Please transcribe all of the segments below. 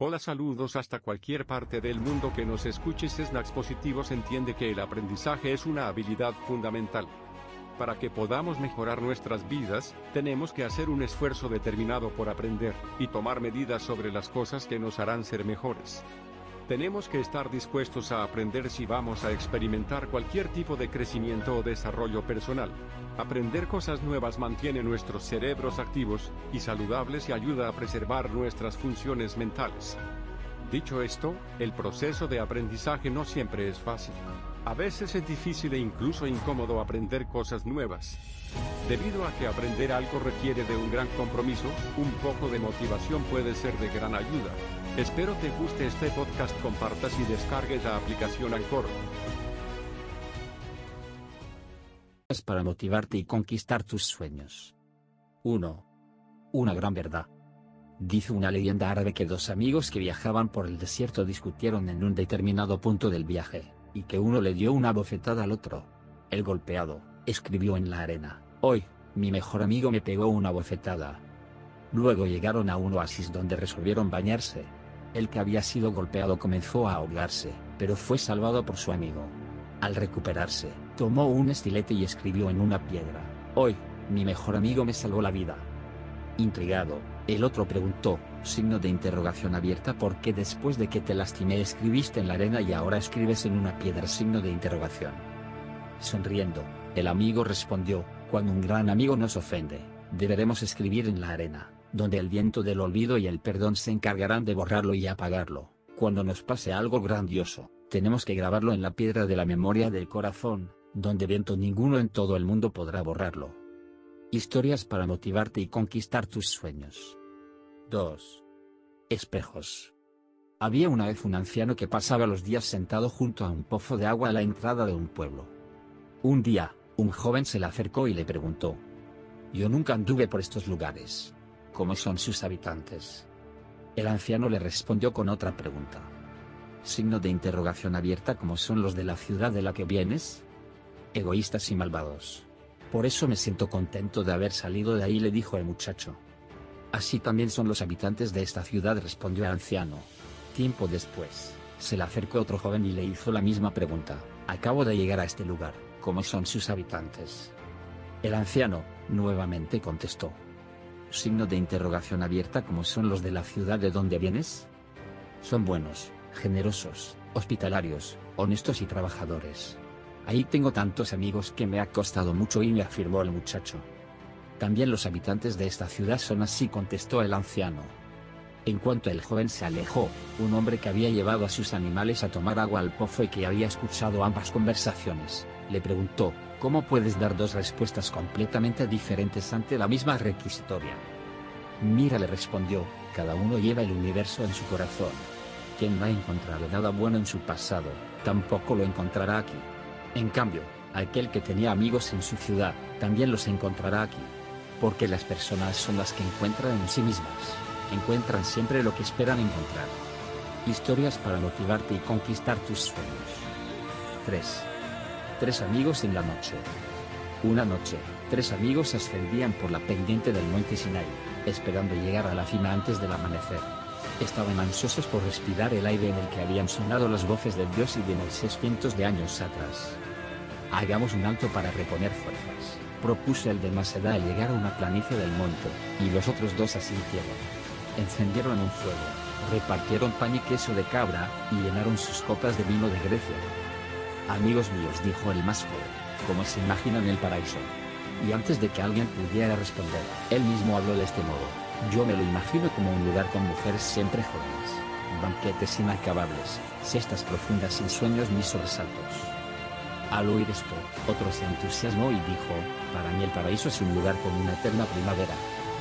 Hola saludos hasta cualquier parte del mundo que nos escuches Snacks Positivos entiende que el aprendizaje es una habilidad fundamental. Para que podamos mejorar nuestras vidas, tenemos que hacer un esfuerzo determinado por aprender, y tomar medidas sobre las cosas que nos harán ser mejores. Tenemos que estar dispuestos a aprender si vamos a experimentar cualquier tipo de crecimiento o desarrollo personal. Aprender cosas nuevas mantiene nuestros cerebros activos y saludables y ayuda a preservar nuestras funciones mentales. Dicho esto, el proceso de aprendizaje no siempre es fácil. A veces es difícil e incluso incómodo aprender cosas nuevas. Debido a que aprender algo requiere de un gran compromiso, un poco de motivación puede ser de gran ayuda. Espero te guste este podcast, compartas y descargues la aplicación Anchor. para motivarte y conquistar tus sueños. 1. Una gran verdad. Dice una leyenda árabe que dos amigos que viajaban por el desierto discutieron en un determinado punto del viaje, y que uno le dio una bofetada al otro. El golpeado, escribió en la arena, hoy, mi mejor amigo me pegó una bofetada. Luego llegaron a un oasis donde resolvieron bañarse. El que había sido golpeado comenzó a ahogarse, pero fue salvado por su amigo. Al recuperarse, tomó un estilete y escribió en una piedra, Hoy, mi mejor amigo me salvó la vida. Intrigado, el otro preguntó, signo de interrogación abierta ¿por qué después de que te lastimé escribiste en la arena y ahora escribes en una piedra signo de interrogación? Sonriendo, el amigo respondió, cuando un gran amigo nos ofende, deberemos escribir en la arena, donde el viento del olvido y el perdón se encargarán de borrarlo y apagarlo. Cuando nos pase algo grandioso, tenemos que grabarlo en la piedra de la memoria del corazón, donde viento ninguno en todo el mundo podrá borrarlo. Historias para motivarte y conquistar tus sueños. 2. Espejos. Había una vez un anciano que pasaba los días sentado junto a un pozo de agua a la entrada de un pueblo. Un día, un joven se le acercó y le preguntó. Yo nunca anduve por estos lugares. ¿Cómo son sus habitantes? El anciano le respondió con otra pregunta. Signo de interrogación abierta ¿Cómo son los de la ciudad de la que vienes? egoístas y malvados. Por eso me siento contento de haber salido de ahí, le dijo el muchacho. Así también son los habitantes de esta ciudad, respondió el anciano. Tiempo después, se le acercó otro joven y le hizo la misma pregunta. Acabo de llegar a este lugar, ¿cómo son sus habitantes? El anciano, nuevamente contestó. Signo de interrogación abierta ¿Cómo son los de la ciudad de donde vienes? Son buenos, generosos, hospitalarios, honestos y trabajadores. Ahí tengo tantos amigos que me ha costado mucho y me afirmó el muchacho. También los habitantes de esta ciudad son así, contestó el anciano. En cuanto el joven se alejó, un hombre que había llevado a sus animales a tomar agua al pozo y que había escuchado ambas conversaciones, le preguntó, ¿cómo puedes dar dos respuestas completamente diferentes ante la misma requisitoria? Mira le respondió, cada uno lleva el universo en su corazón. Quien no ha encontrado nada bueno en su pasado, tampoco lo encontrará aquí. En cambio, aquel que tenía amigos en su ciudad, también los encontrará aquí. Porque las personas son las que encuentran en sí mismas. Encuentran siempre lo que esperan encontrar. Historias para motivarte y conquistar tus sueños. 3. Tres amigos en la noche. Una noche, tres amigos ascendían por la pendiente del monte Sinai, esperando llegar a la cima antes del amanecer. Estaban ansiosos por respirar el aire en el que habían sonado las voces de Dios y de Moisés cientos de años atrás. Hagamos un alto para reponer fuerzas, propuso el de Maceda al llegar a una planicie del monte, y los otros dos asintieron. Encendieron un fuego, repartieron pan y queso de cabra, y llenaron sus copas de vino de Grecia. Amigos míos, dijo el más joven, ¿cómo se imaginan el paraíso? Y antes de que alguien pudiera responder, él mismo habló de este modo. Yo me lo imagino como un lugar con mujeres siempre jóvenes, banquetes inacabables, siestas profundas sin sueños ni sobresaltos. Al oír esto, otro se entusiasmó y dijo, para mí el paraíso es un lugar con una eterna primavera,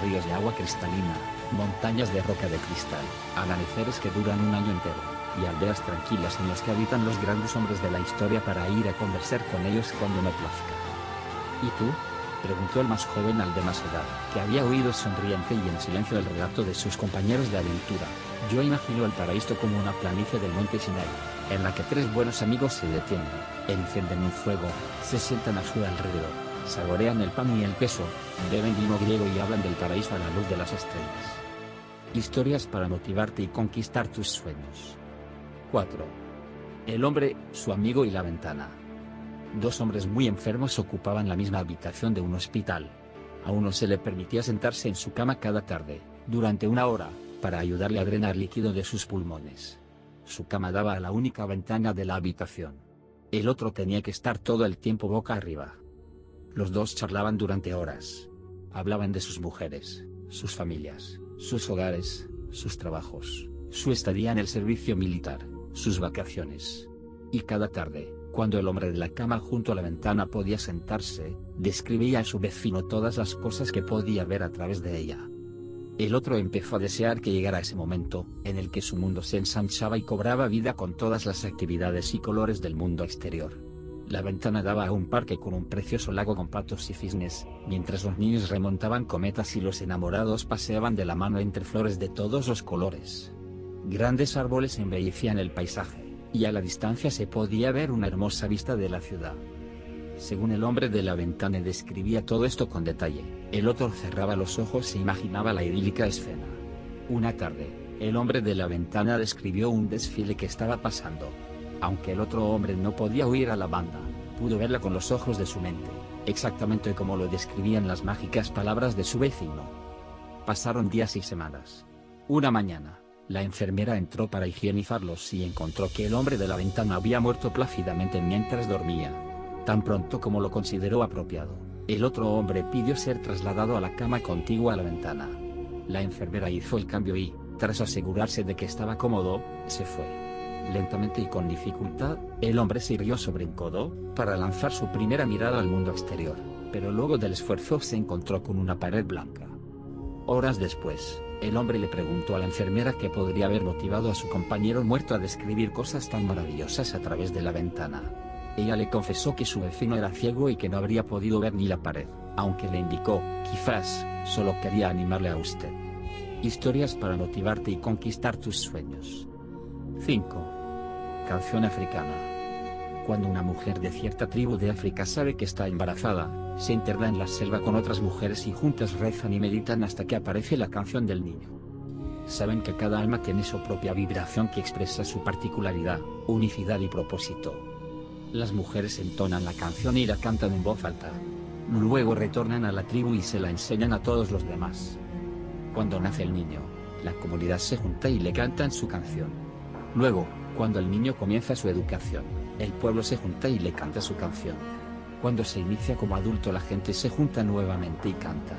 ríos de agua cristalina, montañas de roca de cristal, amaneceres que duran un año entero, y aldeas tranquilas en las que habitan los grandes hombres de la historia para ir a conversar con ellos cuando me plazca. ¿Y tú? preguntó el más joven al de más edad, que había oído sonriente y en silencio el relato de sus compañeros de aventura. Yo imagino el paraíso como una planicie del monte Sinai, en la que tres buenos amigos se detienen, encienden un fuego, se sientan a su alrededor, saborean el pan y el queso, beben vino griego y hablan del paraíso a la luz de las estrellas. Historias para motivarte y conquistar tus sueños. 4. El hombre, su amigo y la ventana. Dos hombres muy enfermos ocupaban la misma habitación de un hospital. A uno se le permitía sentarse en su cama cada tarde, durante una hora, para ayudarle a drenar líquido de sus pulmones. Su cama daba a la única ventana de la habitación. El otro tenía que estar todo el tiempo boca arriba. Los dos charlaban durante horas. Hablaban de sus mujeres, sus familias, sus hogares, sus trabajos, su estadía en el servicio militar, sus vacaciones. Y cada tarde, cuando el hombre de la cama junto a la ventana podía sentarse, describía a su vecino todas las cosas que podía ver a través de ella. El otro empezó a desear que llegara ese momento, en el que su mundo se ensanchaba y cobraba vida con todas las actividades y colores del mundo exterior. La ventana daba a un parque con un precioso lago con patos y cisnes, mientras los niños remontaban cometas y los enamorados paseaban de la mano entre flores de todos los colores. Grandes árboles embellecían el paisaje, y a la distancia se podía ver una hermosa vista de la ciudad. Según el hombre de la ventana describía todo esto con detalle, el otro cerraba los ojos e imaginaba la idílica escena. Una tarde, el hombre de la ventana describió un desfile que estaba pasando. Aunque el otro hombre no podía oír a la banda, pudo verla con los ojos de su mente, exactamente como lo describían las mágicas palabras de su vecino. Pasaron días y semanas. Una mañana, la enfermera entró para higienizarlos y encontró que el hombre de la ventana había muerto plácidamente mientras dormía tan pronto como lo consideró apropiado. El otro hombre pidió ser trasladado a la cama contigua a la ventana. La enfermera hizo el cambio y, tras asegurarse de que estaba cómodo, se fue. Lentamente y con dificultad, el hombre se irguió sobre un codo, para lanzar su primera mirada al mundo exterior, pero luego del esfuerzo se encontró con una pared blanca. Horas después, el hombre le preguntó a la enfermera qué podría haber motivado a su compañero muerto a describir cosas tan maravillosas a través de la ventana. Ella le confesó que su vecino era ciego y que no habría podido ver ni la pared, aunque le indicó, quizás, solo quería animarle a usted. Historias para motivarte y conquistar tus sueños. 5. Canción africana. Cuando una mujer de cierta tribu de África sabe que está embarazada, se interna en la selva con otras mujeres y juntas rezan y meditan hasta que aparece la canción del niño. Saben que cada alma tiene su propia vibración que expresa su particularidad, unicidad y propósito. Las mujeres entonan la canción y la cantan en voz alta. Luego retornan a la tribu y se la enseñan a todos los demás. Cuando nace el niño, la comunidad se junta y le cantan su canción. Luego, cuando el niño comienza su educación, el pueblo se junta y le canta su canción. Cuando se inicia como adulto la gente se junta nuevamente y canta.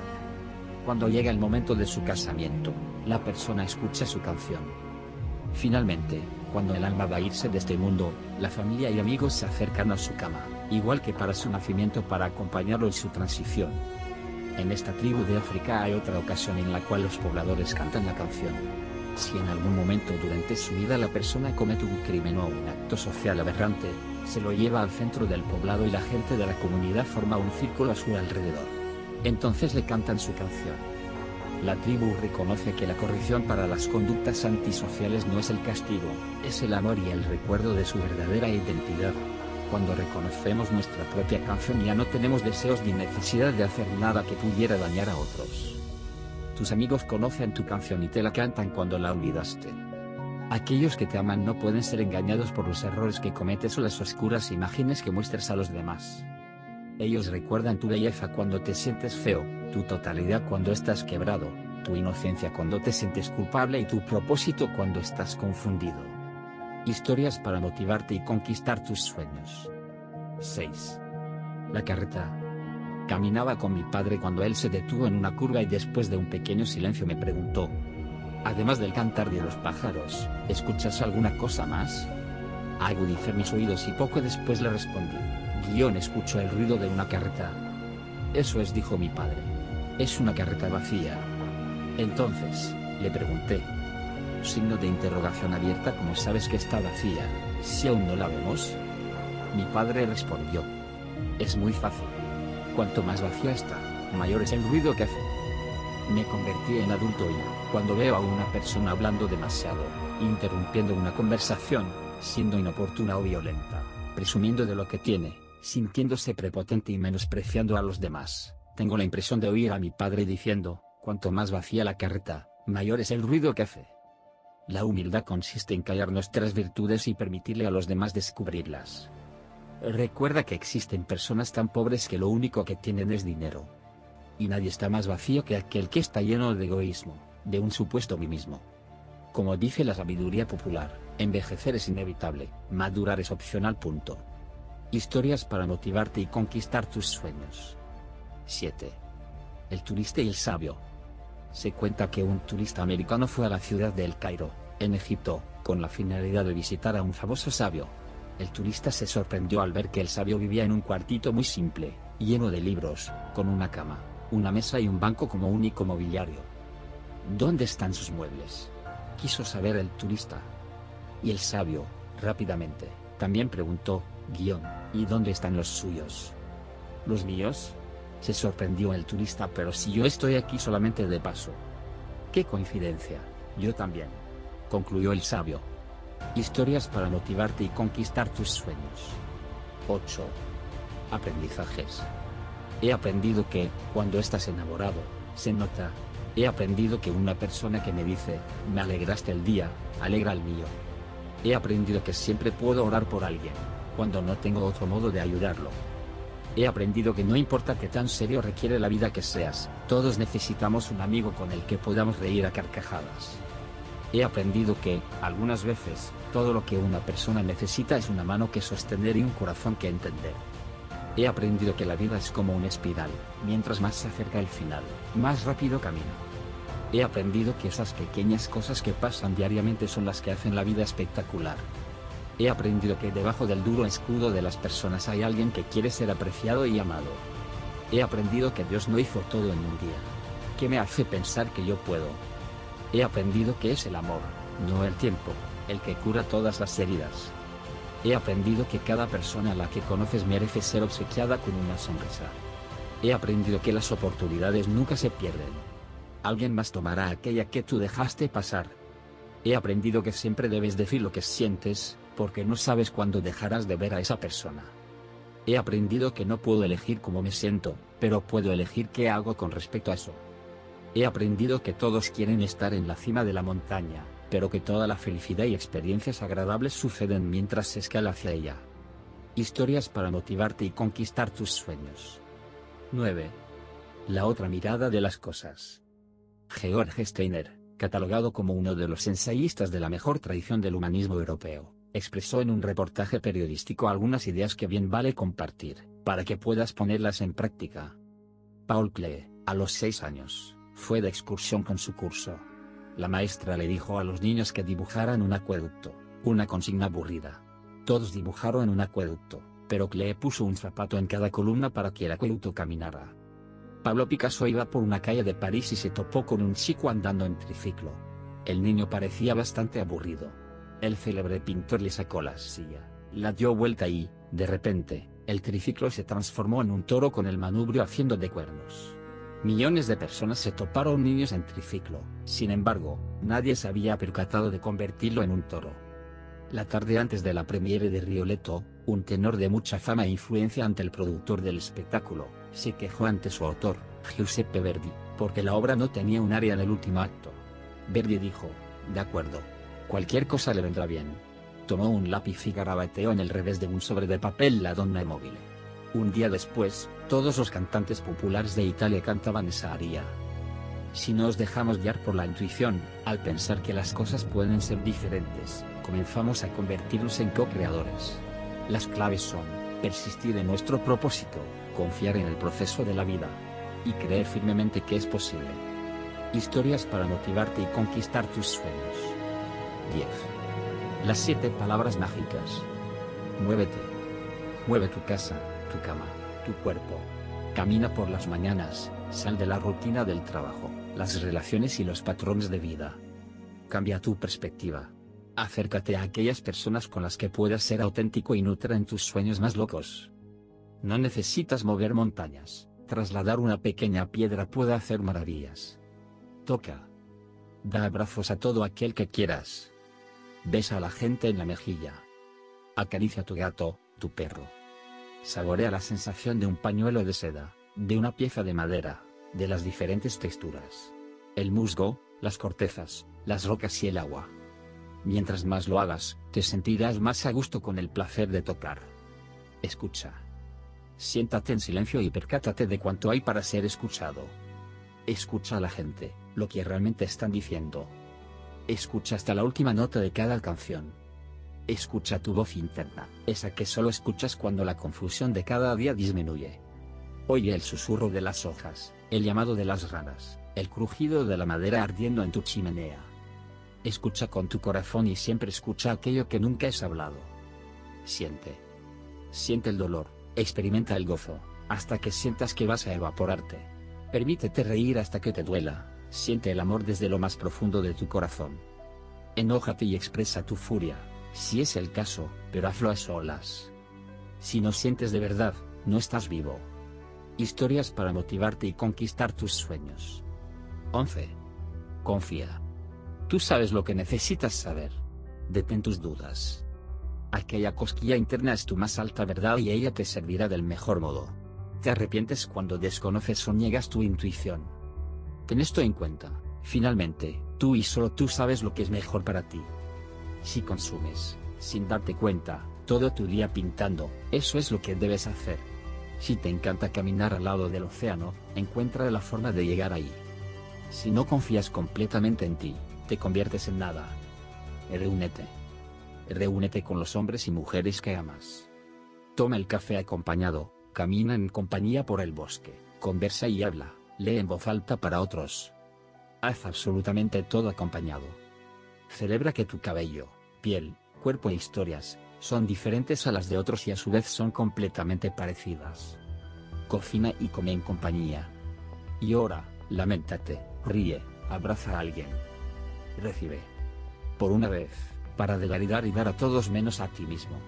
Cuando llega el momento de su casamiento, la persona escucha su canción. Finalmente, cuando el alma va a irse de este mundo, la familia y amigos se acercan a su cama, igual que para su nacimiento para acompañarlo en su transición. En esta tribu de África hay otra ocasión en la cual los pobladores cantan la canción. Si en algún momento durante su vida la persona comete un crimen o un acto social aberrante, se lo lleva al centro del poblado y la gente de la comunidad forma un círculo a su alrededor. Entonces le cantan su canción. La tribu reconoce que la corrección para las conductas antisociales no es el castigo, es el amor y el recuerdo de su verdadera identidad. Cuando reconocemos nuestra propia canción ya no tenemos deseos ni necesidad de hacer nada que pudiera dañar a otros. Tus amigos conocen tu canción y te la cantan cuando la olvidaste. Aquellos que te aman no pueden ser engañados por los errores que cometes o las oscuras imágenes que muestras a los demás. Ellos recuerdan tu belleza cuando te sientes feo, tu totalidad cuando estás quebrado, tu inocencia cuando te sientes culpable y tu propósito cuando estás confundido. Historias para motivarte y conquistar tus sueños. 6. La carreta. Caminaba con mi padre cuando él se detuvo en una curva y después de un pequeño silencio me preguntó. Además del cantar de los pájaros, ¿escuchas alguna cosa más? Agudicé mis oídos y poco después le respondí. Guión escucho el ruido de una carreta. Eso es, dijo mi padre. Es una carreta vacía. Entonces, le pregunté. Signo de interrogación abierta como sabes que está vacía, si aún no la vemos. Mi padre respondió. Es muy fácil. Cuanto más vacía está, mayor es el ruido que hace. Me convertí en adulto y, cuando veo a una persona hablando demasiado, interrumpiendo una conversación, siendo inoportuna o violenta, presumiendo de lo que tiene, sintiéndose prepotente y menospreciando a los demás, tengo la impresión de oír a mi padre diciendo, cuanto más vacía la carreta, mayor es el ruido que hace. La humildad consiste en callar nuestras virtudes y permitirle a los demás descubrirlas. Recuerda que existen personas tan pobres que lo único que tienen es dinero. Y nadie está más vacío que aquel que está lleno de egoísmo, de un supuesto mismo. Como dice la sabiduría popular, envejecer es inevitable, madurar es opcional. Punto. Historias para motivarte y conquistar tus sueños. 7. El turista y el sabio. Se cuenta que un turista americano fue a la ciudad de El Cairo, en Egipto, con la finalidad de visitar a un famoso sabio. El turista se sorprendió al ver que el sabio vivía en un cuartito muy simple, lleno de libros, con una cama, una mesa y un banco como único mobiliario. ¿Dónde están sus muebles? Quiso saber el turista. Y el sabio, rápidamente, también preguntó, guion, ¿y dónde están los suyos? ¿Los míos? Se sorprendió el turista, pero si yo estoy aquí solamente de paso. Qué coincidencia, yo también. Concluyó el sabio. Historias para motivarte y conquistar tus sueños. 8. Aprendizajes. He aprendido que, cuando estás enamorado, se nota. He aprendido que una persona que me dice, me alegraste el día, alegra el mío. He aprendido que siempre puedo orar por alguien, cuando no tengo otro modo de ayudarlo. He aprendido que no importa qué tan serio requiere la vida que seas, todos necesitamos un amigo con el que podamos reír a carcajadas. He aprendido que, algunas veces, todo lo que una persona necesita es una mano que sostener y un corazón que entender. He aprendido que la vida es como una espiral, mientras más se acerca el final, más rápido camina. He aprendido que esas pequeñas cosas que pasan diariamente son las que hacen la vida espectacular. He aprendido que debajo del duro escudo de las personas hay alguien que quiere ser apreciado y amado. He aprendido que Dios no hizo todo en un día. Que me hace pensar que yo puedo. He aprendido que es el amor, no el tiempo, el que cura todas las heridas. He aprendido que cada persona a la que conoces merece ser obsequiada con una sonrisa. He aprendido que las oportunidades nunca se pierden. Alguien más tomará aquella que tú dejaste pasar. He aprendido que siempre debes decir lo que sientes, porque no sabes cuándo dejarás de ver a esa persona. He aprendido que no puedo elegir cómo me siento, pero puedo elegir qué hago con respecto a eso. He aprendido que todos quieren estar en la cima de la montaña, pero que toda la felicidad y experiencias agradables suceden mientras se escala hacia ella. Historias para motivarte y conquistar tus sueños. 9. La otra mirada de las cosas. George Steiner, catalogado como uno de los ensayistas de la mejor tradición del humanismo europeo, expresó en un reportaje periodístico algunas ideas que bien vale compartir, para que puedas ponerlas en práctica. Paul Klee, a los 6 años, fue de excursión con su curso. La maestra le dijo a los niños que dibujaran un acueducto, una consigna aburrida. Todos dibujaron un acueducto, pero Klee puso un zapato en cada columna para que el acueducto caminara. Pablo Picasso iba por una calle de París y se topó con un chico andando en triciclo. El niño parecía bastante aburrido. El célebre pintor le sacó la silla, la dio vuelta y, de repente, el triciclo se transformó en un toro con el manubrio haciendo de cuernos. Millones de personas se toparon niños en triciclo, sin embargo, nadie se había percatado de convertirlo en un toro. La tarde antes de la premiere de Rioletto, un tenor de mucha fama e influencia ante el productor del espectáculo, se quejó ante su autor, Giuseppe Verdi, porque la obra no tenía un área en el último acto. Verdi dijo, de acuerdo. Cualquier cosa le vendrá bien. Tomó un lápiz y garabateó en el revés de un sobre de papel la donna móvil. Un día después, todos los cantantes populares de Italia cantaban esa aria. Si nos dejamos guiar por la intuición, al pensar que las cosas pueden ser diferentes, comenzamos a convertirnos en co-creadores. Las claves son, persistir en nuestro propósito, confiar en el proceso de la vida, y creer firmemente que es posible. Historias para motivarte y conquistar tus sueños. 10. Las siete palabras mágicas. Muévete. Mueve tu casa, tu cama, tu cuerpo. Camina por las mañanas, sal de la rutina del trabajo, las relaciones y los patrones de vida. Cambia tu perspectiva. Acércate a aquellas personas con las que puedas ser auténtico y nutra en tus sueños más locos. No necesitas mover montañas, trasladar una pequeña piedra puede hacer maravillas. Toca. Da abrazos a todo aquel que quieras. Besa a la gente en la mejilla. Acaricia a tu gato, tu perro. Saborea la sensación de un pañuelo de seda, de una pieza de madera, de las diferentes texturas. El musgo, las cortezas, las rocas y el agua. Mientras más lo hagas, te sentirás más a gusto con el placer de tocar. Escucha. Siéntate en silencio y percátate de cuánto hay para ser escuchado. Escucha a la gente, lo que realmente están diciendo. Escucha hasta la última nota de cada canción. Escucha tu voz interna, esa que solo escuchas cuando la confusión de cada día disminuye. Oye el susurro de las hojas, el llamado de las ranas, el crujido de la madera ardiendo en tu chimenea. Escucha con tu corazón y siempre escucha aquello que nunca has hablado. Siente. Siente el dolor, experimenta el gozo, hasta que sientas que vas a evaporarte. Permítete reír hasta que te duela, siente el amor desde lo más profundo de tu corazón. Enójate y expresa tu furia, si es el caso, pero hazlo a solas. Si no sientes de verdad, no estás vivo. Historias para motivarte y conquistar tus sueños. 11. Confía. Tú sabes lo que necesitas saber. Detén tus dudas. Aquella cosquilla interna es tu más alta verdad y ella te servirá del mejor modo. Te arrepientes cuando desconoces o niegas tu intuición. Ten esto en cuenta, finalmente, tú y solo tú sabes lo que es mejor para ti. Si consumes, sin darte cuenta, todo tu día pintando, eso es lo que debes hacer. Si te encanta caminar al lado del océano, encuentra la forma de llegar ahí. Si no confías completamente en ti, te conviertes en nada. Reúnete. Reúnete con los hombres y mujeres que amas. Toma el café acompañado, camina en compañía por el bosque, conversa y habla, lee en voz alta para otros. Haz absolutamente todo acompañado. Celebra que tu cabello, piel, cuerpo e historias, son diferentes a las de otros y a su vez son completamente parecidas. Cocina y come en compañía. Y ora, lamentate, ríe, abraza a alguien recibe. Por una vez, para de y dar a todos menos a ti mismo.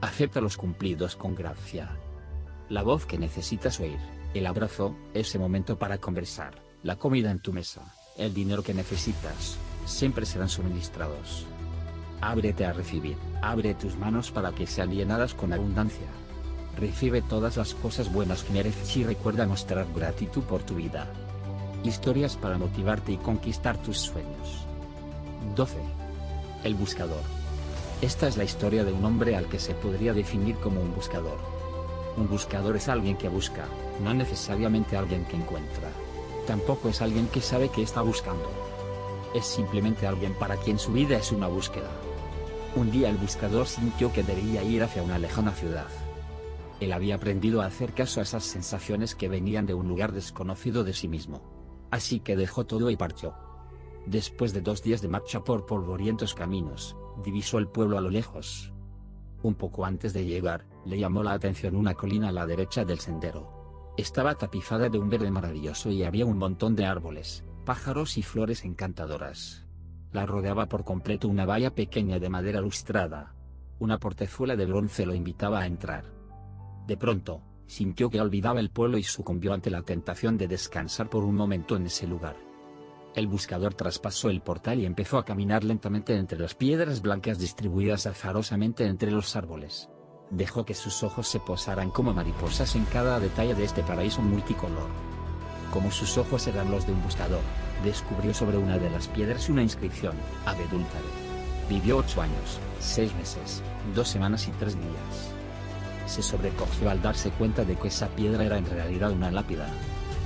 Acepta los cumplidos con gracia. La voz que necesitas oír, el abrazo, ese momento para conversar, la comida en tu mesa, el dinero que necesitas, siempre serán suministrados. Ábrete a recibir, abre tus manos para que sean llenadas con abundancia. Recibe todas las cosas buenas que mereces y recuerda mostrar gratitud por tu vida. Historias para motivarte y conquistar tus sueños. 12. El buscador. Esta es la historia de un hombre al que se podría definir como un buscador. Un buscador es alguien que busca, no necesariamente alguien que encuentra. Tampoco es alguien que sabe que está buscando. Es simplemente alguien para quien su vida es una búsqueda. Un día el buscador sintió que debía ir hacia una lejana ciudad. Él había aprendido a hacer caso a esas sensaciones que venían de un lugar desconocido de sí mismo. Así que dejó todo y partió. Después de dos días de marcha por polvorientos caminos, divisó el pueblo a lo lejos. Un poco antes de llegar, le llamó la atención una colina a la derecha del sendero. Estaba tapizada de un verde maravilloso y había un montón de árboles, pájaros y flores encantadoras. La rodeaba por completo una valla pequeña de madera lustrada. Una portezuela de bronce lo invitaba a entrar. De pronto, sintió que olvidaba el pueblo y sucumbió ante la tentación de descansar por un momento en ese lugar. El buscador traspasó el portal y empezó a caminar lentamente entre las piedras blancas distribuidas azarosamente entre los árboles. Dejó que sus ojos se posaran como mariposas en cada detalle de este paraíso multicolor. Como sus ojos eran los de un buscador, descubrió sobre una de las piedras una inscripción, Ave Vivió ocho años, seis meses, dos semanas y tres días. Se sobrecogió al darse cuenta de que esa piedra era en realidad una lápida,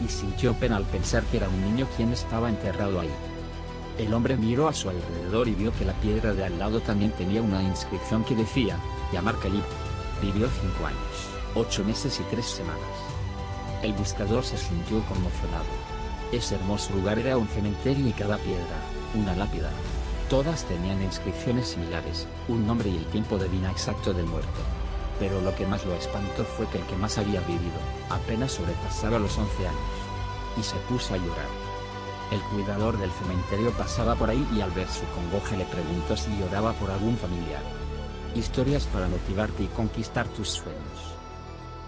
y sintió pena al pensar que era un niño quien estaba enterrado ahí. El hombre miró a su alrededor y vio que la piedra de al lado también tenía una inscripción que decía, Yamar Khalib. Vivió cinco años, ocho meses y tres semanas. El buscador se sintió conmocionado. Ese hermoso lugar era un cementerio y cada piedra, una lápida. Todas tenían inscripciones similares, un nombre y el tiempo de vida exacto del muerto. Pero lo que más lo espantó fue que el que más había vivido, apenas sobrepasaba los 11 años. Y se puso a llorar. El cuidador del cementerio pasaba por ahí y al ver su congoje le preguntó si lloraba por algún familiar. Historias para motivarte y conquistar tus sueños.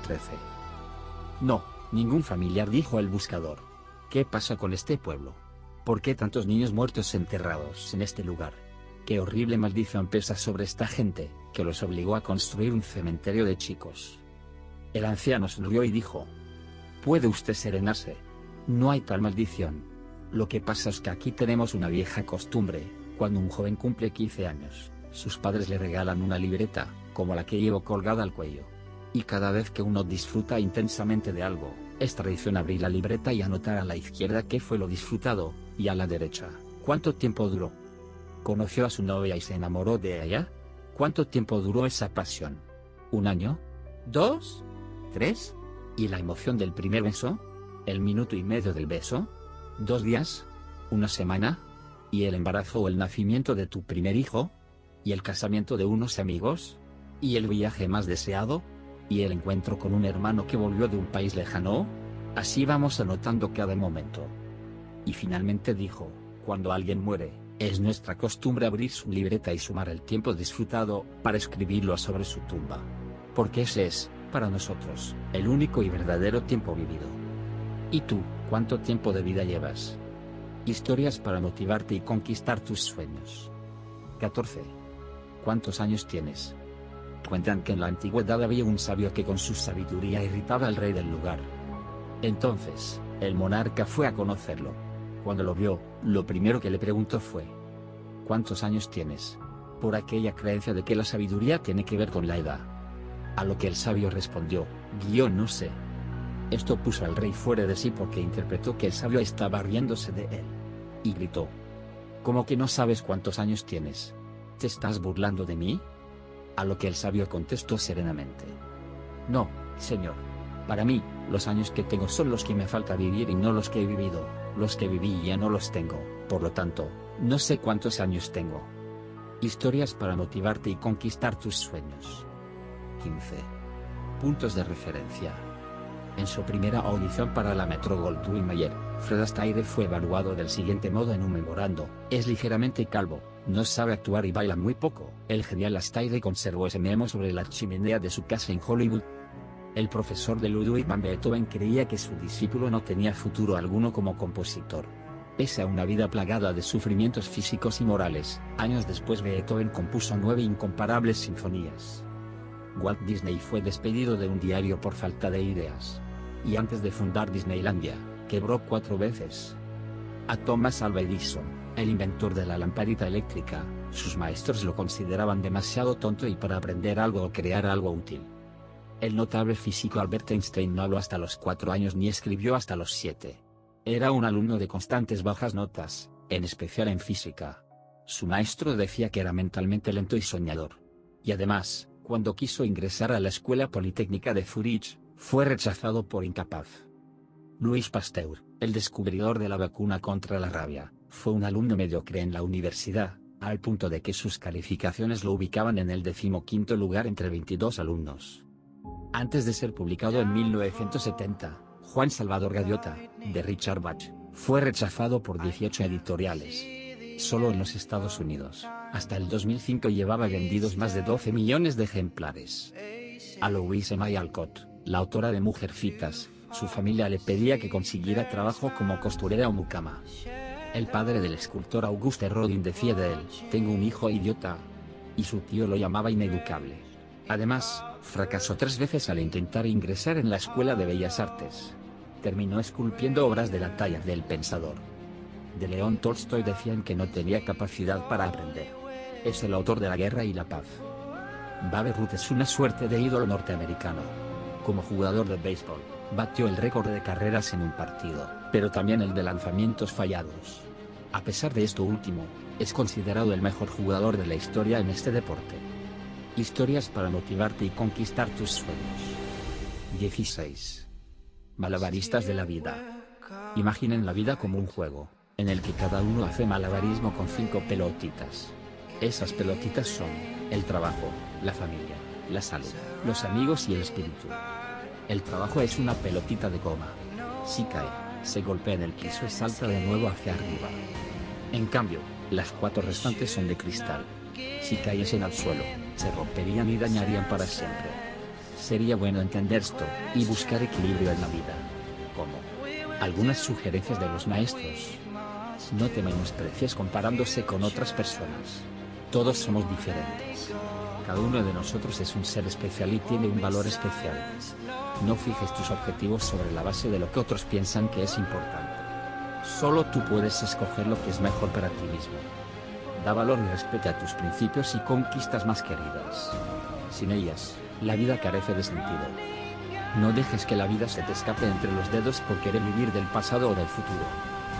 13. No, ningún familiar dijo el buscador. ¿Qué pasa con este pueblo? ¿Por qué tantos niños muertos enterrados en este lugar? Qué horrible maldición pesa sobre esta gente, que los obligó a construir un cementerio de chicos. El anciano sonrió y dijo, Puede usted serenarse. No hay tal maldición. Lo que pasa es que aquí tenemos una vieja costumbre, cuando un joven cumple 15 años, sus padres le regalan una libreta, como la que llevo colgada al cuello. Y cada vez que uno disfruta intensamente de algo, es tradición abrir la libreta y anotar a la izquierda qué fue lo disfrutado, y a la derecha, cuánto tiempo duró. ¿Conoció a su novia y se enamoró de ella? ¿Cuánto tiempo duró esa pasión? ¿Un año? ¿Dos? ¿Tres? ¿Y la emoción del primer beso? ¿El minuto y medio del beso? ¿Dos días? ¿Una semana? ¿Y el embarazo o el nacimiento de tu primer hijo? ¿Y el casamiento de unos amigos? ¿Y el viaje más deseado? ¿Y el encuentro con un hermano que volvió de un país lejano? Así vamos anotando cada momento. Y finalmente dijo, cuando alguien muere, es nuestra costumbre abrir su libreta y sumar el tiempo disfrutado, para escribirlo sobre su tumba. Porque ese es, para nosotros, el único y verdadero tiempo vivido. ¿Y tú, cuánto tiempo de vida llevas? Historias para motivarte y conquistar tus sueños. 14. ¿Cuántos años tienes? Cuentan que en la antigüedad había un sabio que con su sabiduría irritaba al rey del lugar. Entonces, el monarca fue a conocerlo. Cuando lo vio, lo primero que le preguntó fue, ¿cuántos años tienes? Por aquella creencia de que la sabiduría tiene que ver con la edad. A lo que el sabio respondió, yo no sé. Esto puso al rey fuera de sí porque interpretó que el sabio estaba riéndose de él. Y gritó, ¿cómo que no sabes cuántos años tienes? ¿Te estás burlando de mí? A lo que el sabio contestó serenamente. No, señor. Para mí, los años que tengo son los que me falta vivir y no los que he vivido, los que viví ya no los tengo, por lo tanto, no sé cuántos años tengo. Historias para motivarte y conquistar tus sueños. 15. Puntos de referencia. En su primera audición para la Metro Goldwyn Mayer, Fred Astaire fue evaluado del siguiente modo en un memorando, es ligeramente calvo, no sabe actuar y baila muy poco. El genial Astaire conservó ese memo sobre la chimenea de su casa en Hollywood. El profesor de Ludwig van Beethoven creía que su discípulo no tenía futuro alguno como compositor. Pese a una vida plagada de sufrimientos físicos y morales, años después Beethoven compuso nueve incomparables sinfonías. Walt Disney fue despedido de un diario por falta de ideas. Y antes de fundar Disneylandia, quebró cuatro veces. A Thomas Alva Edison, el inventor de la lamparita eléctrica, sus maestros lo consideraban demasiado tonto y para aprender algo o crear algo útil. El notable físico Albert Einstein no habló hasta los cuatro años ni escribió hasta los siete. Era un alumno de constantes bajas notas, en especial en física. Su maestro decía que era mentalmente lento y soñador. Y además, cuando quiso ingresar a la Escuela Politécnica de Zurich, fue rechazado por incapaz. Louis Pasteur, el descubridor de la vacuna contra la rabia, fue un alumno mediocre en la universidad, al punto de que sus calificaciones lo ubicaban en el decimoquinto lugar entre 22 alumnos. Antes de ser publicado en 1970, Juan Salvador Gaviota, de Richard Bach, fue rechazado por 18 editoriales. Solo en los Estados Unidos, hasta el 2005 llevaba vendidos más de 12 millones de ejemplares. A Louise May Alcott, la autora de Mujercitas, su familia le pedía que consiguiera trabajo como costurera o mucama. El padre del escultor Auguste Rodin decía de él, tengo un hijo idiota. Y su tío lo llamaba ineducable. Además, fracasó tres veces al intentar ingresar en la Escuela de Bellas Artes. Terminó esculpiendo obras de la talla del Pensador. De León Tolstoy decían que no tenía capacidad para aprender. Es el autor de La Guerra y la Paz. Babe Ruth es una suerte de ídolo norteamericano. Como jugador de béisbol, batió el récord de carreras en un partido, pero también el de lanzamientos fallados. A pesar de esto último, es considerado el mejor jugador de la historia en este deporte. Historias para motivarte y conquistar tus sueños. 16. Malabaristas de la vida. Imaginen la vida como un juego, en el que cada uno hace malabarismo con cinco pelotitas. Esas pelotitas son, el trabajo, la familia, la salud, los amigos y el espíritu. El trabajo es una pelotita de goma. Si cae, se golpea en el piso y salta de nuevo hacia arriba. En cambio, las cuatro restantes son de cristal. Si cayesen al suelo, se romperían y dañarían para siempre. Sería bueno entender esto, y buscar equilibrio en la vida. Como algunas sugerencias de los maestros. No te menosprecies comparándose con otras personas. Todos somos diferentes. Cada uno de nosotros es un ser especial y tiene un valor especial. No fijes tus objetivos sobre la base de lo que otros piensan que es importante. Solo tú puedes escoger lo que es mejor para ti mismo. Da valor y respete a tus principios y conquistas más queridas. Sin ellas, la vida carece de sentido. No dejes que la vida se te escape entre los dedos por querer vivir del pasado o del futuro.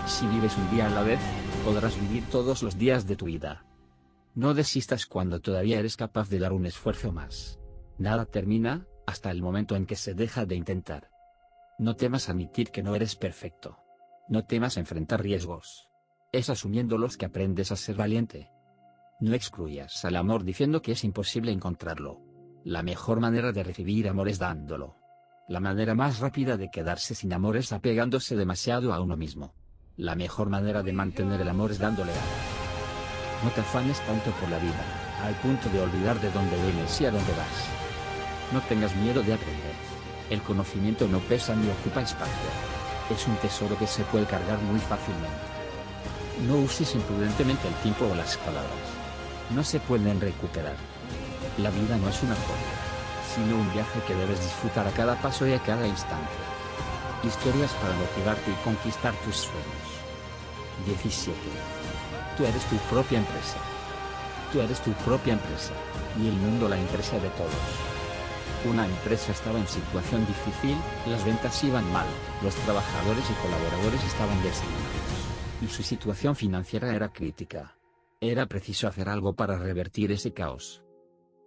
Si vives un día a la vez, podrás vivir todos los días de tu vida. No desistas cuando todavía eres capaz de dar un esfuerzo más. Nada termina, hasta el momento en que se deja de intentar. No temas admitir que no eres perfecto. No temas enfrentar riesgos. Es asumiéndolos que aprendes a ser valiente. No excluyas al amor diciendo que es imposible encontrarlo. La mejor manera de recibir amor es dándolo. La manera más rápida de quedarse sin amor es apegándose demasiado a uno mismo. La mejor manera de mantener el amor es dándole amor. No te afanes tanto por la vida, al punto de olvidar de dónde vienes y a dónde vas. No tengas miedo de aprender. El conocimiento no pesa ni ocupa espacio. Es un tesoro que se puede cargar muy fácilmente. No uses imprudentemente el tiempo o las palabras. No se pueden recuperar. La vida no es una forma sino un viaje que debes disfrutar a cada paso y a cada instante. Historias para motivarte y conquistar tus sueños. 17. Tú eres tu propia empresa. Tú eres tu propia empresa, y el mundo la empresa de todos. Una empresa estaba en situación difícil, las ventas iban mal, los trabajadores y colaboradores estaban desanimados. Y su situación financiera era crítica. Era preciso hacer algo para revertir ese caos.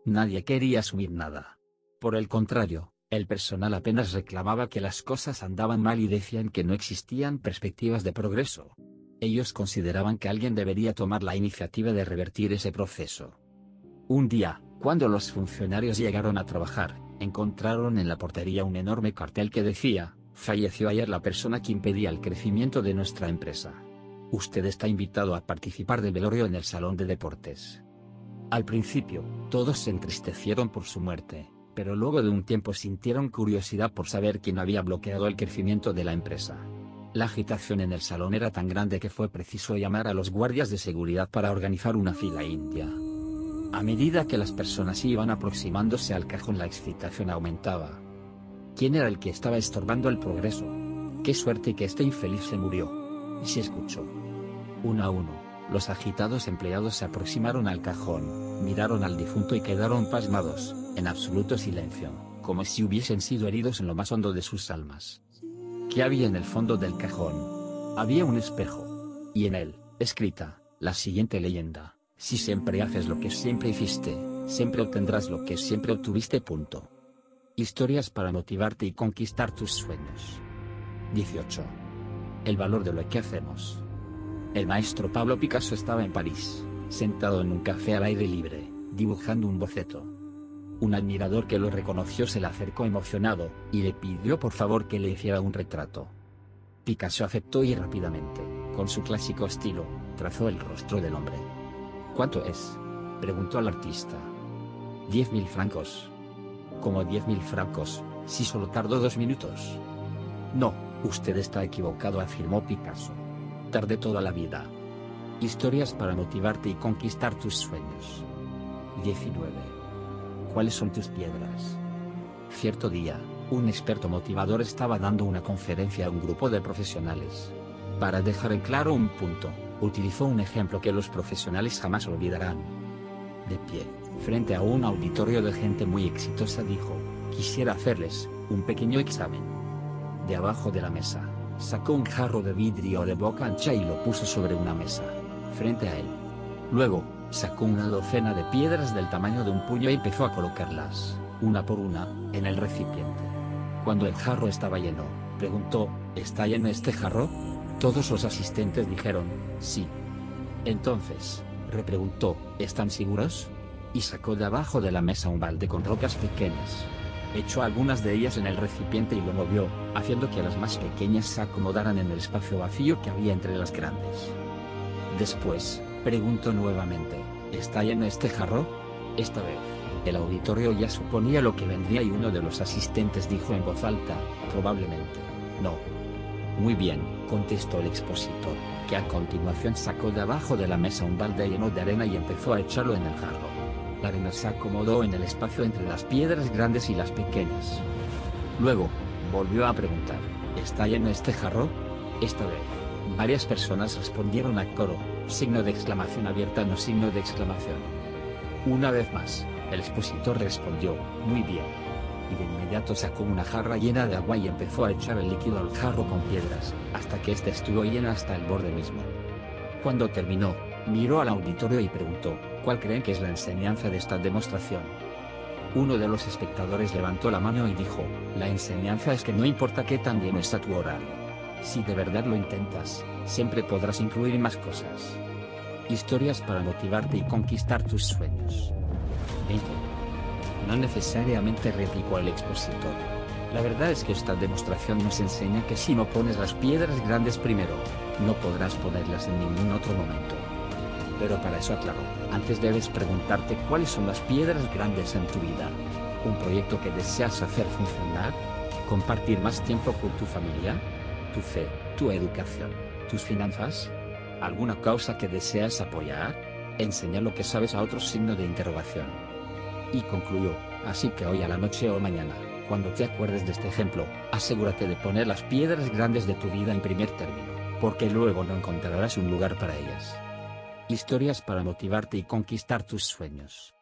Nadie quería asumir nada. Por el contrario, el personal apenas reclamaba que las cosas andaban mal y decían que no existían perspectivas de progreso. Ellos consideraban que alguien debería tomar la iniciativa de revertir ese proceso. Un día, cuando los funcionarios llegaron a trabajar, encontraron en la portería un enorme cartel que decía, falleció ayer la persona que impedía el crecimiento de nuestra empresa. Usted está invitado a participar del velorio en el salón de deportes. Al principio, todos se entristecieron por su muerte, pero luego de un tiempo sintieron curiosidad por saber quién había bloqueado el crecimiento de la empresa. La agitación en el salón era tan grande que fue preciso llamar a los guardias de seguridad para organizar una fila india. A medida que las personas iban aproximándose al cajón la excitación aumentaba. ¿Quién era el que estaba estorbando el progreso? Qué suerte que este infeliz se murió. Y se escuchó. Uno a uno, los agitados empleados se aproximaron al cajón, miraron al difunto y quedaron pasmados, en absoluto silencio, como si hubiesen sido heridos en lo más hondo de sus almas. ¿Qué había en el fondo del cajón? Había un espejo. Y en él, escrita, la siguiente leyenda. Si siempre haces lo que siempre hiciste, siempre obtendrás lo que siempre obtuviste. Punto. Historias para motivarte y conquistar tus sueños. 18. El valor de lo que hacemos. El maestro Pablo Picasso estaba en París, sentado en un café al aire libre, dibujando un boceto. Un admirador que lo reconoció se le acercó emocionado, y le pidió por favor que le hiciera un retrato. Picasso aceptó y rápidamente, con su clásico estilo, trazó el rostro del hombre. ¿Cuánto es? preguntó al artista. Diez mil francos. Como diez mil francos, si solo tardó dos minutos. No, usted está equivocado, afirmó Picasso. Tardé toda la vida. Historias para motivarte y conquistar tus sueños. 19. ¿Cuáles son tus piedras? Cierto día, un experto motivador estaba dando una conferencia a un grupo de profesionales. Para dejar en claro un punto, utilizó un ejemplo que los profesionales jamás olvidarán. De pie, frente a un auditorio de gente muy exitosa dijo, quisiera hacerles, un pequeño examen. De abajo de la mesa, sacó un jarro de vidrio de boca ancha y lo puso sobre una mesa, frente a él. Luego, Sacó una docena de piedras del tamaño de un puño y empezó a colocarlas, una por una, en el recipiente. Cuando el jarro estaba lleno, preguntó, ¿está lleno este jarro? Todos los asistentes dijeron, sí. Entonces, repreguntó, ¿están seguros? Y sacó de abajo de la mesa un balde con rocas pequeñas. Echó algunas de ellas en el recipiente y lo movió, haciendo que las más pequeñas se acomodaran en el espacio vacío que había entre las grandes. Después, Preguntó nuevamente, ¿está lleno este jarro? Esta vez, el auditorio ya suponía lo que vendría y uno de los asistentes dijo en voz alta, probablemente, no. Muy bien, contestó el expositor, que a continuación sacó de abajo de la mesa un balde lleno de arena y empezó a echarlo en el jarro. La arena se acomodó en el espacio entre las piedras grandes y las pequeñas. Luego, volvió a preguntar, ¿está lleno este jarro? Esta vez, Varias personas respondieron a coro, signo de exclamación abierta no signo de exclamación. Una vez más, el expositor respondió, muy bien. Y de inmediato sacó una jarra llena de agua y empezó a echar el líquido al jarro con piedras, hasta que éste estuvo lleno hasta el borde mismo. Cuando terminó, miró al auditorio y preguntó, ¿cuál creen que es la enseñanza de esta demostración? Uno de los espectadores levantó la mano y dijo, la enseñanza es que no importa qué tan bien está tu horario. Si de verdad lo intentas, siempre podrás incluir más cosas. Historias para motivarte y conquistar tus sueños. 20. No necesariamente replicó el expositor. La verdad es que esta demostración nos enseña que si no pones las piedras grandes primero, no podrás ponerlas en ningún otro momento. Pero para eso aclaro, antes debes preguntarte cuáles son las piedras grandes en tu vida. ¿Un proyecto que deseas hacer funcionar? ¿Compartir más tiempo con tu familia? ¿Tu fe? ¿Tu educación? ¿Tus finanzas? ¿Alguna causa que deseas apoyar? Enseñar lo que sabes a otro signo de interrogación. Y concluyó, así que hoy a la noche o mañana, cuando te acuerdes de este ejemplo, asegúrate de poner las piedras grandes de tu vida en primer término, porque luego no encontrarás un lugar para ellas. Historias para motivarte y conquistar tus sueños.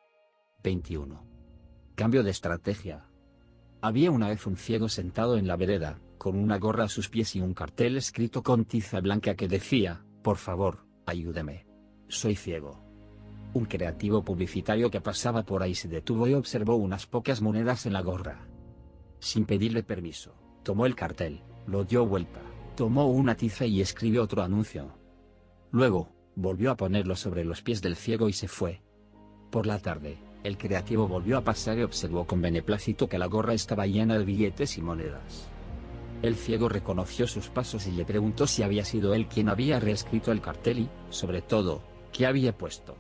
21. Cambio de estrategia. Había una vez un ciego sentado en la vereda, con una gorra a sus pies y un cartel escrito con tiza blanca que decía, por favor, ayúdeme. Soy ciego. Un creativo publicitario que pasaba por ahí se detuvo y observó unas pocas monedas en la gorra. Sin pedirle permiso, tomó el cartel, lo dio vuelta, tomó una tiza y escribió otro anuncio. Luego, volvió a ponerlo sobre los pies del ciego y se fue. Por la tarde, el creativo volvió a pasar y observó con beneplácito que la gorra estaba llena de billetes y monedas. El ciego reconoció sus pasos y le preguntó si había sido él quien había reescrito el cartel y, sobre todo, qué había puesto.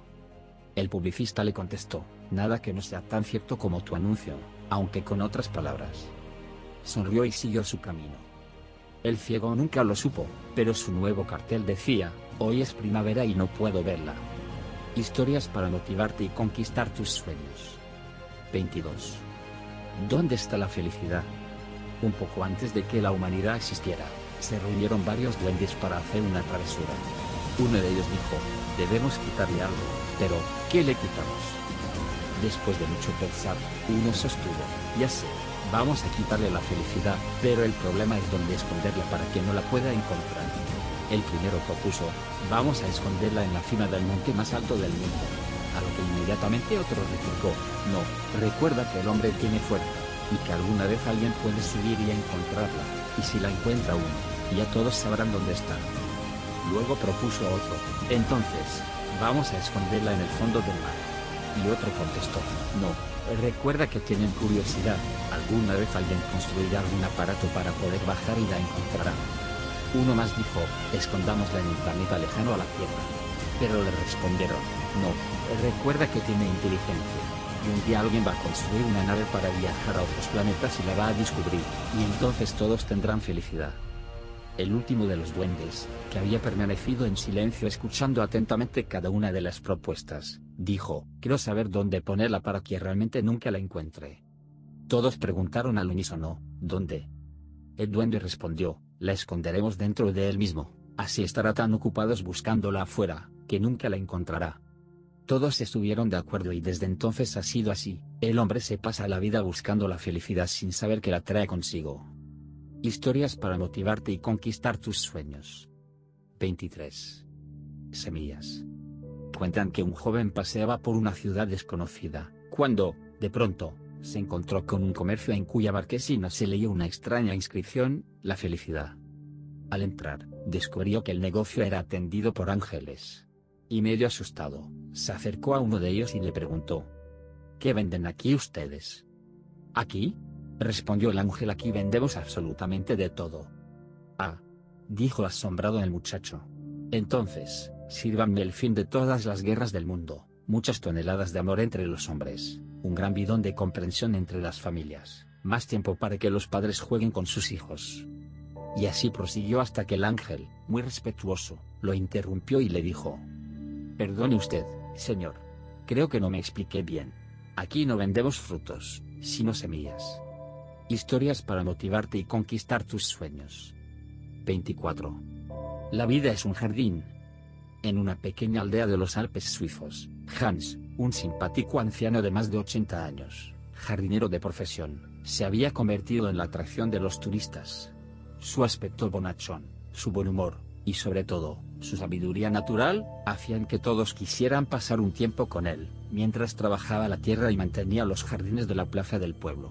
El publicista le contestó, nada que no sea tan cierto como tu anuncio, aunque con otras palabras. Sonrió y siguió su camino. El ciego nunca lo supo, pero su nuevo cartel decía, hoy es primavera y no puedo verla. Historias para motivarte y conquistar tus sueños. 22. ¿Dónde está la felicidad? Un poco antes de que la humanidad existiera, se reunieron varios duendes para hacer una travesura. Uno de ellos dijo, debemos quitarle algo, pero, ¿qué le quitamos? Después de mucho pensar, uno sostuvo, ya sé, vamos a quitarle la felicidad, pero el problema es dónde esconderla para que no la pueda encontrar. El primero propuso, vamos a esconderla en la cima del monte más alto del mundo. A lo que inmediatamente otro replicó, no, recuerda que el hombre tiene fuerza, y que alguna vez alguien puede subir y encontrarla, y si la encuentra uno, ya todos sabrán dónde está. Luego propuso otro, entonces, vamos a esconderla en el fondo del mar. Y otro contestó, no, recuerda que tienen curiosidad, alguna vez alguien construirá algún aparato para poder bajar y la encontrará. Uno más dijo, escondámosla en un planeta lejano a la Tierra. Pero le respondieron, no, recuerda que tiene inteligencia. Y un día alguien va a construir una nave para viajar a otros planetas y la va a descubrir, y entonces todos tendrán felicidad. El último de los duendes, que había permanecido en silencio escuchando atentamente cada una de las propuestas, dijo, quiero saber dónde ponerla para que realmente nunca la encuentre. Todos preguntaron al unísono, ¿dónde? El duende respondió, la esconderemos dentro de él mismo, así estará tan ocupados buscándola afuera, que nunca la encontrará. Todos estuvieron de acuerdo y desde entonces ha sido así, el hombre se pasa la vida buscando la felicidad sin saber que la trae consigo. Historias para motivarte y conquistar tus sueños. 23. Semillas. Cuentan que un joven paseaba por una ciudad desconocida, cuando, de pronto, se encontró con un comercio en cuya marquesina se leía una extraña inscripción, la felicidad. Al entrar, descubrió que el negocio era atendido por ángeles. Y medio asustado, se acercó a uno de ellos y le preguntó, ¿Qué venden aquí ustedes? ¿Aquí? respondió el ángel aquí vendemos absolutamente de todo. Ah, dijo asombrado el muchacho. Entonces, sírvanme el fin de todas las guerras del mundo, muchas toneladas de amor entre los hombres, un gran bidón de comprensión entre las familias, más tiempo para que los padres jueguen con sus hijos. Y así prosiguió hasta que el ángel, muy respetuoso, lo interrumpió y le dijo, Perdone usted, señor. Creo que no me expliqué bien. Aquí no vendemos frutos, sino semillas. Historias para motivarte y conquistar tus sueños. 24. La vida es un jardín. En una pequeña aldea de los Alpes suizos, Hans, un simpático anciano de más de 80 años, jardinero de profesión, se había convertido en la atracción de los turistas. Su aspecto bonachón, su buen humor, y sobre todo, su sabiduría natural, hacían que todos quisieran pasar un tiempo con él, mientras trabajaba la tierra y mantenía los jardines de la plaza del pueblo.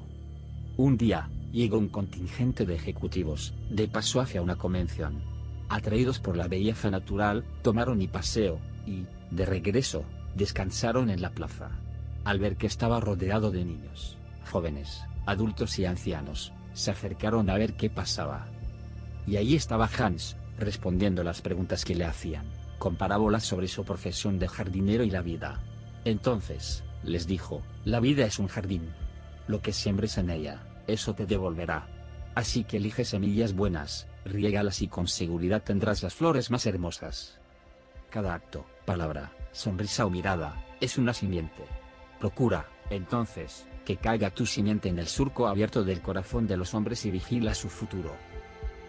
Un día, llegó un contingente de ejecutivos, de paso hacia una convención atraídos por la belleza natural, tomaron mi paseo, y, de regreso, descansaron en la plaza. Al ver que estaba rodeado de niños, jóvenes, adultos y ancianos, se acercaron a ver qué pasaba. Y allí estaba Hans, respondiendo las preguntas que le hacían, con parábolas sobre su profesión de jardinero y la vida. Entonces, les dijo, la vida es un jardín. Lo que siembres en ella, eso te devolverá. Así que elige semillas buenas, riégalas y con seguridad tendrás las flores más hermosas. Cada acto, palabra, sonrisa o mirada, es una simiente. Procura, entonces, que caiga tu simiente en el surco abierto del corazón de los hombres y vigila su futuro.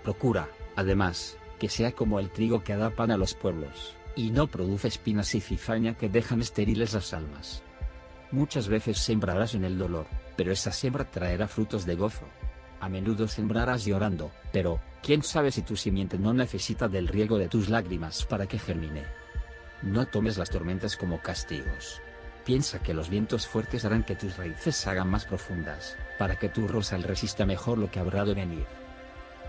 Procura, además, que sea como el trigo que da pan a los pueblos, y no produce espinas y cizaña que dejan estériles las almas. Muchas veces sembrarás en el dolor, pero esa siembra traerá frutos de gozo. A menudo sembrarás llorando, pero, quién sabe si tu simiente no necesita del riego de tus lágrimas para que germine. No tomes las tormentas como castigos. Piensa que los vientos fuertes harán que tus raíces se hagan más profundas, para que tu rosal resista mejor lo que habrá de venir.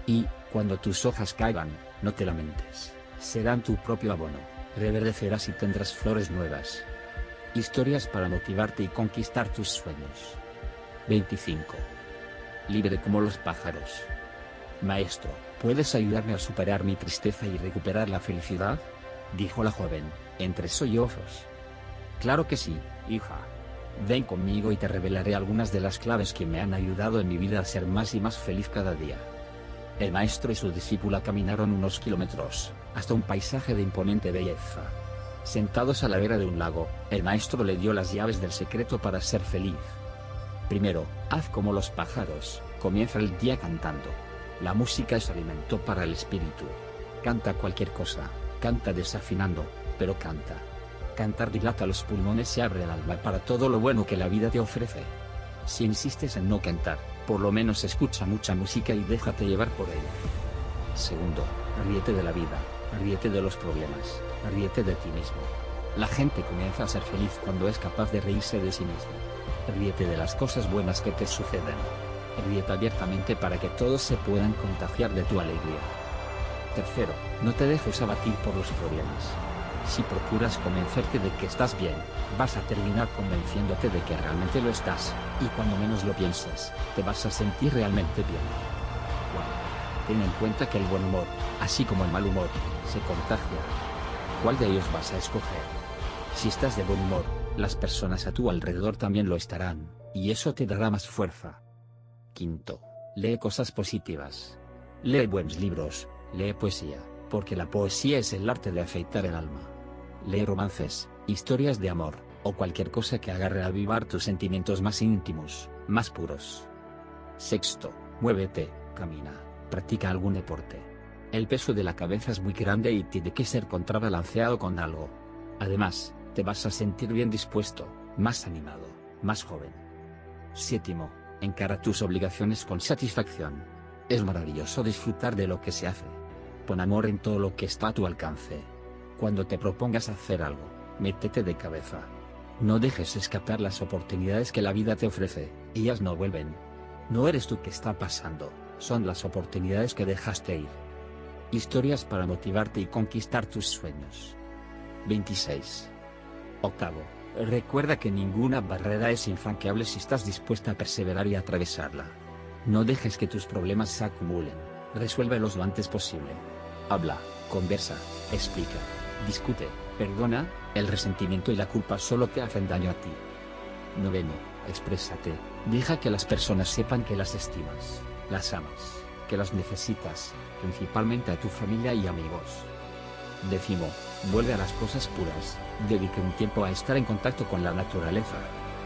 Y, cuando tus hojas caigan, no te lamentes. Serán tu propio abono, reverdecerás y tendrás flores nuevas. Historias para motivarte y conquistar tus sueños. 25 libre como los pájaros. Maestro, ¿puedes ayudarme a superar mi tristeza y recuperar la felicidad? Dijo la joven, entre sollozos. Claro que sí, hija. Ven conmigo y te revelaré algunas de las claves que me han ayudado en mi vida a ser más y más feliz cada día. El maestro y su discípula caminaron unos kilómetros, hasta un paisaje de imponente belleza. Sentados a la vera de un lago, el maestro le dio las llaves del secreto para ser feliz. Primero, haz como los pájaros, comienza el día cantando. La música es alimento para el espíritu. Canta cualquier cosa, canta desafinando, pero canta. Cantar dilata los pulmones y abre el alma para todo lo bueno que la vida te ofrece. Si insistes en no cantar, por lo menos escucha mucha música y déjate llevar por ella. Segundo, ríete de la vida, ríete de los problemas, ríete de ti mismo. La gente comienza a ser feliz cuando es capaz de reírse de sí mismo. Ríete de las cosas buenas que te suceden. Ríete abiertamente para que todos se puedan contagiar de tu alegría. Tercero, no te dejes abatir por los problemas. Si procuras convencerte de que estás bien, vas a terminar convenciéndote de que realmente lo estás, y cuando menos lo pienses, te vas a sentir realmente bien. Ten en cuenta que el buen humor, así como el mal humor, se contagia. ¿Cuál de ellos vas a escoger? Si estás de buen humor, las personas a tu alrededor también lo estarán, y eso te dará más fuerza. Quinto, lee cosas positivas. Lee buenos libros, lee poesía, porque la poesía es el arte de afeitar el alma. Lee romances, historias de amor, o cualquier cosa que haga reavivar tus sentimientos más íntimos, más puros. Sexto, muévete, camina, practica algún deporte. El peso de la cabeza es muy grande y tiene que ser contrabalanceado con algo. Además, te vas a sentir bien dispuesto, más animado, más joven. Séptimo, encara tus obligaciones con satisfacción. Es maravilloso disfrutar de lo que se hace. Pon amor en todo lo que está a tu alcance. Cuando te propongas hacer algo, métete de cabeza. No dejes escapar las oportunidades que la vida te ofrece, ellas no vuelven. No eres tú que está pasando, son las oportunidades que dejaste ir. Historias para motivarte y conquistar tus sueños. 26. Octavo, recuerda que ninguna barrera es infranqueable si estás dispuesta a perseverar y atravesarla. No dejes que tus problemas se acumulen, resuélvelos lo antes posible. Habla, conversa, explica, discute, perdona, el resentimiento y la culpa solo te hacen daño a ti. Noveno, exprésate, deja que las personas sepan que las estimas, las amas, que las necesitas, principalmente a tu familia y amigos. Décimo, vuelve a las cosas puras, dedique un tiempo a estar en contacto con la naturaleza.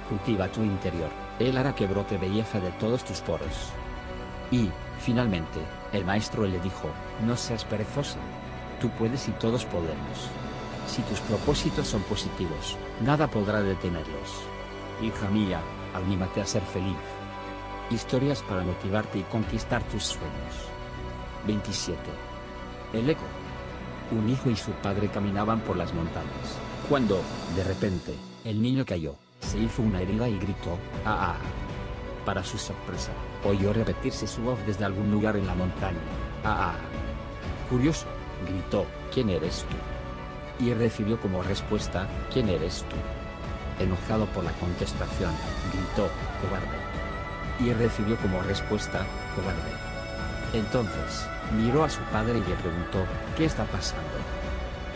Cultiva tu interior, él hará que brote belleza de todos tus poros. Y, finalmente, el maestro le dijo, no seas perezosa. Tú puedes y todos podemos. Si tus propósitos son positivos, nada podrá detenerlos. Hija mía, anímate a ser feliz. Historias para motivarte y conquistar tus sueños. 27. El eco. Un hijo y su padre caminaban por las montañas, cuando, de repente, el niño cayó, se hizo una herida y gritó, ¡ah! ah". Para su sorpresa, oyó repetirse su voz desde algún lugar en la montaña, ¡ah! ah". Curioso, gritó, ¿quién eres tú? Y recibió como respuesta, ¿quién eres tú? Enojado por la contestación, gritó, cobarde. Y recibió como respuesta, cobarde. Entonces, miró a su padre y le preguntó, ¿qué está pasando?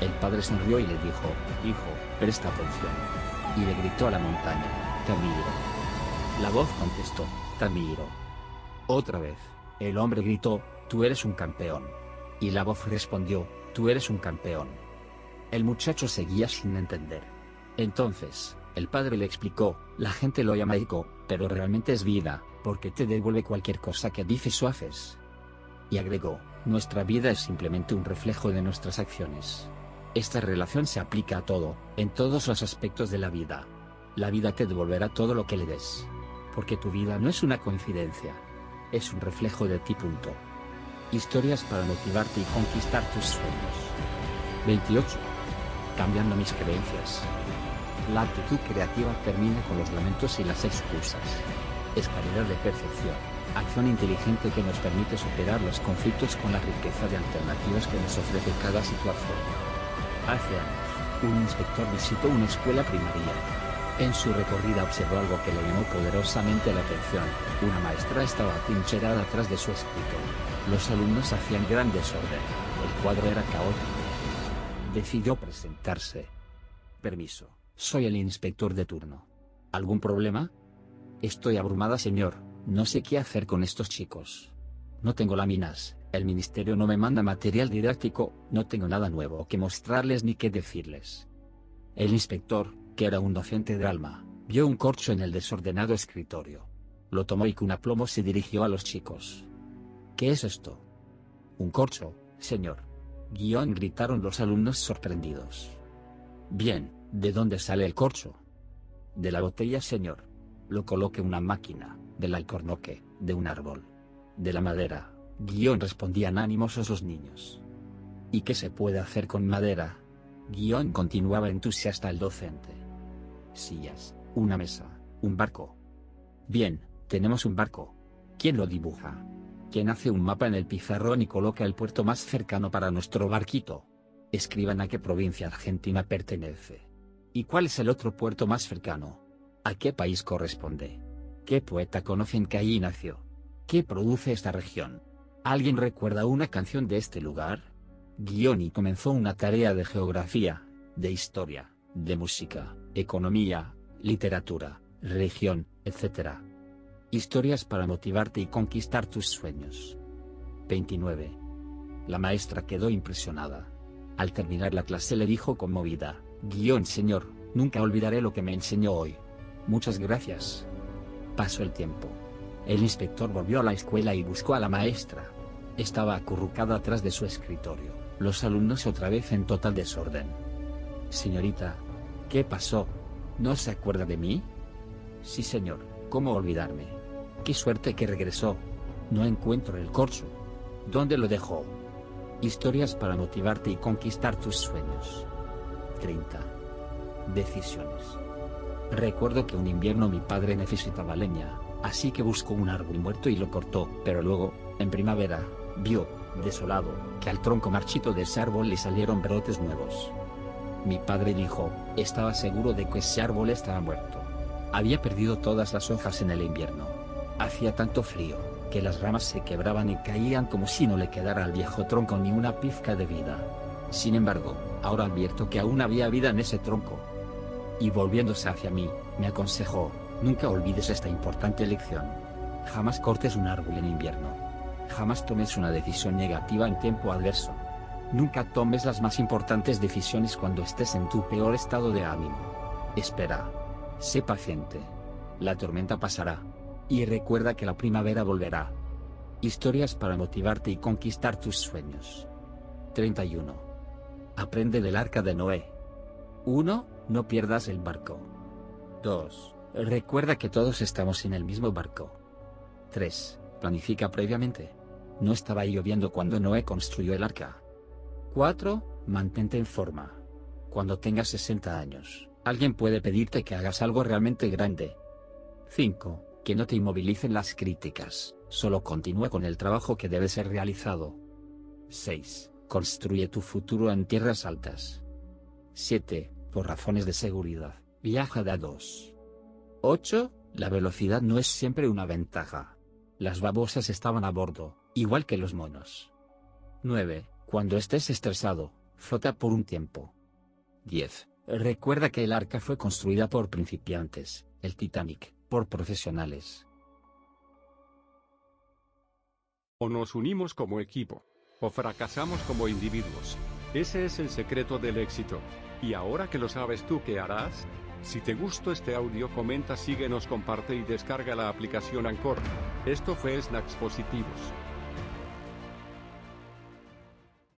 El padre sonrió y le dijo, hijo, presta atención. Y le gritó a la montaña, Tamiro. La voz contestó, Tamiro. Otra vez, el hombre gritó, tú eres un campeón. Y la voz respondió, tú eres un campeón. El muchacho seguía sin entender. Entonces, el padre le explicó, la gente lo llama eco, pero realmente es vida, porque te devuelve cualquier cosa que dices o haces. Y agregó, nuestra vida es simplemente un reflejo de nuestras acciones. Esta relación se aplica a todo, en todos los aspectos de la vida. La vida te devolverá todo lo que le des. Porque tu vida no es una coincidencia. Es un reflejo de ti. Punto. Historias para motivarte y conquistar tus sueños. 28. Cambiando mis creencias. La actitud creativa termina con los lamentos y las excusas. Es de percepción, acción inteligente que nos permite superar los conflictos con la riqueza de alternativas que nos ofrece cada situación. Hace años, un inspector visitó una escuela primaria. En su recorrida observó algo que le llamó poderosamente la atención. Una maestra estaba atrincherada atrás de su escritorio los alumnos hacían gran desorden. El cuadro era caótico. Decidió presentarse. Permiso, soy el inspector de turno. ¿Algún problema? Estoy abrumada, señor. No sé qué hacer con estos chicos. No tengo láminas, el ministerio no me manda material didáctico, no tengo nada nuevo que mostrarles ni qué decirles. El inspector, que era un docente de alma, vio un corcho en el desordenado escritorio. Lo tomó y con aplomo se dirigió a los chicos. ¿Qué es esto? Un corcho, señor. Guión gritaron los alumnos sorprendidos. Bien, ¿de dónde sale el corcho? De la botella, señor. Lo coloque una máquina, del alcornoque, de un árbol. De la madera, guion respondían animosos los niños. ¿Y qué se puede hacer con madera? Guión continuaba entusiasta el docente. Sillas, una mesa, un barco. Bien, tenemos un barco. ¿Quién lo dibuja? quien hace un mapa en el pizarrón y coloca el puerto más cercano para nuestro barquito. Escriban a qué provincia argentina pertenece. ¿Y cuál es el otro puerto más cercano? ¿A qué país corresponde? ¿Qué poeta conocen que allí nació? ¿Qué produce esta región? ¿Alguien recuerda una canción de este lugar? Guioni comenzó una tarea de geografía, de historia, de música, economía, literatura, religión, etc. Historias para motivarte y conquistar tus sueños. 29. La maestra quedó impresionada. Al terminar la clase le dijo conmovida, guion señor, nunca olvidaré lo que me enseñó hoy. Muchas gracias. Pasó el tiempo. El inspector volvió a la escuela y buscó a la maestra. Estaba acurrucada atrás de su escritorio, los alumnos otra vez en total desorden. Señorita, ¿qué pasó? ¿No se acuerda de mí? Sí señor, ¿cómo olvidarme? Qué suerte que regresó. No encuentro el corcho. ¿Dónde lo dejó? Historias para motivarte y conquistar tus sueños. 30. Decisiones. Recuerdo que un invierno mi padre necesitaba leña, así que buscó un árbol muerto y lo cortó, pero luego, en primavera, vio, desolado, que al tronco marchito de ese árbol le salieron brotes nuevos. Mi padre dijo, estaba seguro de que ese árbol estaba muerto. Había perdido todas las hojas en el invierno. Hacía tanto frío, que las ramas se quebraban y caían como si no le quedara al viejo tronco ni una pizca de vida. Sin embargo, ahora advierto que aún había vida en ese tronco. Y volviéndose hacia mí, me aconsejó, nunca olvides esta importante lección. Jamás cortes un árbol en invierno. Jamás tomes una decisión negativa en tiempo adverso. Nunca tomes las más importantes decisiones cuando estés en tu peor estado de ánimo. Espera. Sé paciente. La tormenta pasará. Y recuerda que la primavera volverá. Historias para motivarte y conquistar tus sueños. 31. Aprende del arca de Noé. 1. No pierdas el barco. 2. Recuerda que todos estamos en el mismo barco. 3. Planifica previamente. No estaba lloviendo cuando Noé construyó el arca. 4. Mantente en forma. Cuando tengas 60 años, alguien puede pedirte que hagas algo realmente grande. 5. Que no te inmovilicen las críticas, solo continúa con el trabajo que debe ser realizado. 6. Construye tu futuro en tierras altas. 7. Por razones de seguridad, viaja de a 2. 8. La velocidad no es siempre una ventaja. Las babosas estaban a bordo, igual que los monos. 9. Cuando estés estresado, flota por un tiempo. 10. Recuerda que el arca fue construida por principiantes, el Titanic, por profesionales. O nos unimos como equipo, o fracasamos como individuos. Ese es el secreto del éxito. Y ahora que lo sabes tú, ¿qué harás? Si te gustó este audio, comenta, síguenos, comparte y descarga la aplicación Anchor. Esto fue Snacks Positivos.